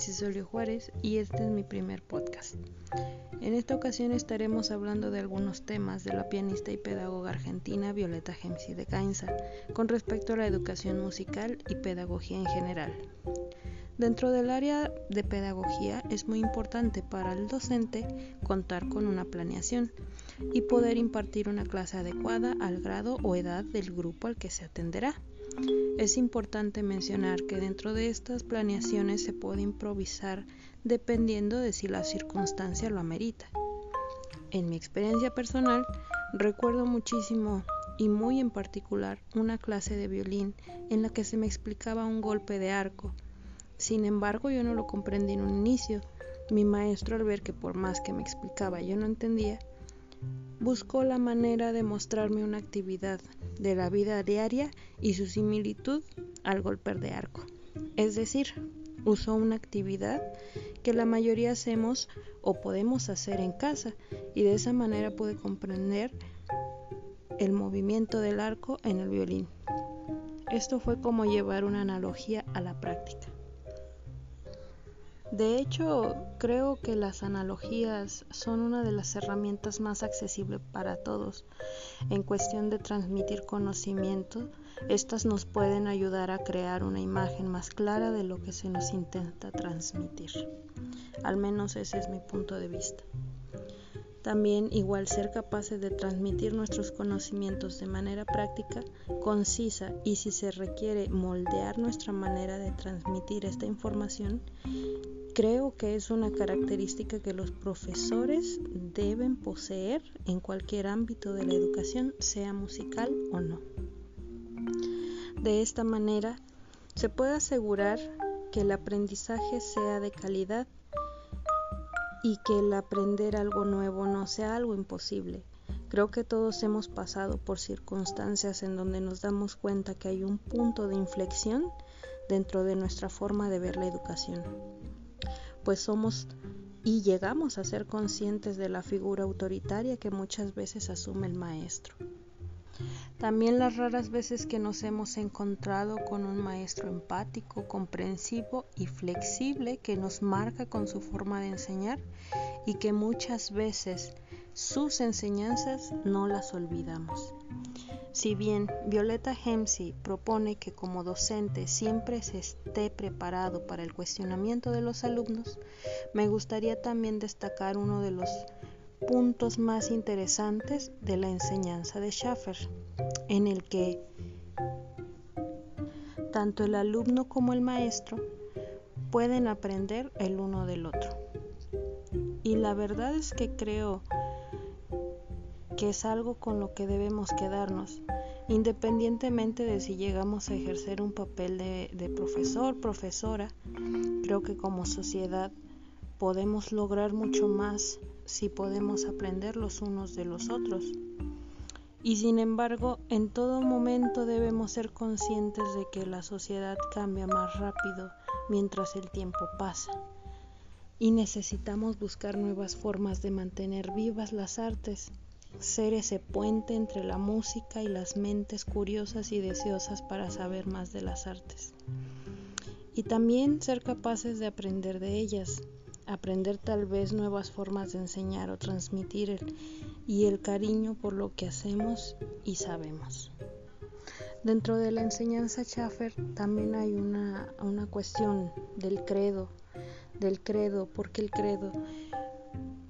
Mitzi Solio Juárez y este es mi primer podcast. En esta ocasión estaremos hablando de algunos temas de la pianista y pedagoga argentina Violeta Gemsi de Gainza con respecto a la educación musical y pedagogía en general. Dentro del área de pedagogía es muy importante para el docente contar con una planeación y poder impartir una clase adecuada al grado o edad del grupo al que se atenderá. Es importante mencionar que dentro de estas planeaciones se puede improvisar dependiendo de si la circunstancia lo amerita. En mi experiencia personal, recuerdo muchísimo y muy en particular una clase de violín en la que se me explicaba un golpe de arco. Sin embargo, yo no lo comprendí en un inicio. Mi maestro, al ver que por más que me explicaba yo no entendía, buscó la manera de mostrarme una actividad de la vida diaria y su similitud al golpe de arco. Es decir, usó una actividad que la mayoría hacemos o podemos hacer en casa y de esa manera pude comprender el movimiento del arco en el violín. Esto fue como llevar una analogía a la práctica. De hecho, creo que las analogías son una de las herramientas más accesibles para todos. En cuestión de transmitir conocimiento, estas nos pueden ayudar a crear una imagen más clara de lo que se nos intenta transmitir. Al menos ese es mi punto de vista. También igual ser capaces de transmitir nuestros conocimientos de manera práctica, concisa y si se requiere moldear nuestra manera de transmitir esta información, Creo que es una característica que los profesores deben poseer en cualquier ámbito de la educación, sea musical o no. De esta manera, se puede asegurar que el aprendizaje sea de calidad y que el aprender algo nuevo no sea algo imposible. Creo que todos hemos pasado por circunstancias en donde nos damos cuenta que hay un punto de inflexión dentro de nuestra forma de ver la educación pues somos y llegamos a ser conscientes de la figura autoritaria que muchas veces asume el maestro. También las raras veces que nos hemos encontrado con un maestro empático, comprensivo y flexible que nos marca con su forma de enseñar y que muchas veces sus enseñanzas no las olvidamos. Si bien Violeta Hemsi propone que como docente siempre se esté preparado para el cuestionamiento de los alumnos, me gustaría también destacar uno de los puntos más interesantes de la enseñanza de Schaffer, en el que tanto el alumno como el maestro pueden aprender el uno del otro. Y la verdad es que creo que es algo con lo que debemos quedarnos, independientemente de si llegamos a ejercer un papel de, profesor, profesora. Creo que como sociedad podemos lograr mucho más si podemos aprender los unos de los otros. Y sin embargo, en todo momento debemos ser conscientes de que la sociedad cambia más rápido mientras el tiempo pasa. Y necesitamos buscar nuevas formas de mantener vivas las artes ser ese puente entre la música y las mentes curiosas y deseosas para saber más de las artes. Y también ser capaces de aprender de ellas, aprender tal vez nuevas formas de enseñar o transmitir el, y el cariño por lo que hacemos y sabemos. Dentro de la enseñanza Schaffer también hay una, una cuestión del credo, del credo, porque el credo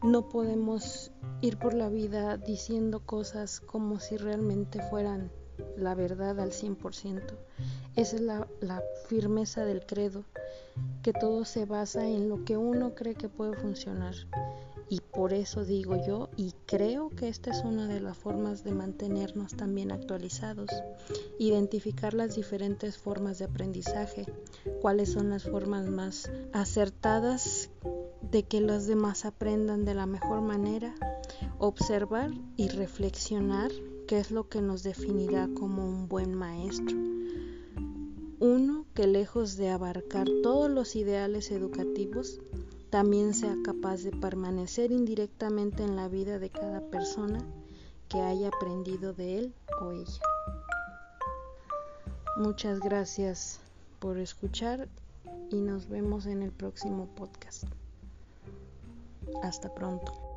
no podemos ir por la vida diciendo cosas como si realmente fueran la verdad al 100%. Esa es la, la, firmeza del credo, que todo se basa en lo que uno cree que puede funcionar. Y por eso digo yo, y creo que esta es una de las formas de mantenernos también actualizados, identificar las diferentes formas de aprendizaje, cuáles son las formas más acertadas de que los demás aprendan de la mejor manera observar y reflexionar qué es lo que nos definirá como un buen maestro. Uno que lejos de abarcar todos los ideales educativos, también sea capaz de permanecer indirectamente en la vida de cada persona que haya aprendido de él o ella. Muchas gracias por escuchar y nos vemos en el próximo podcast. Hasta pronto.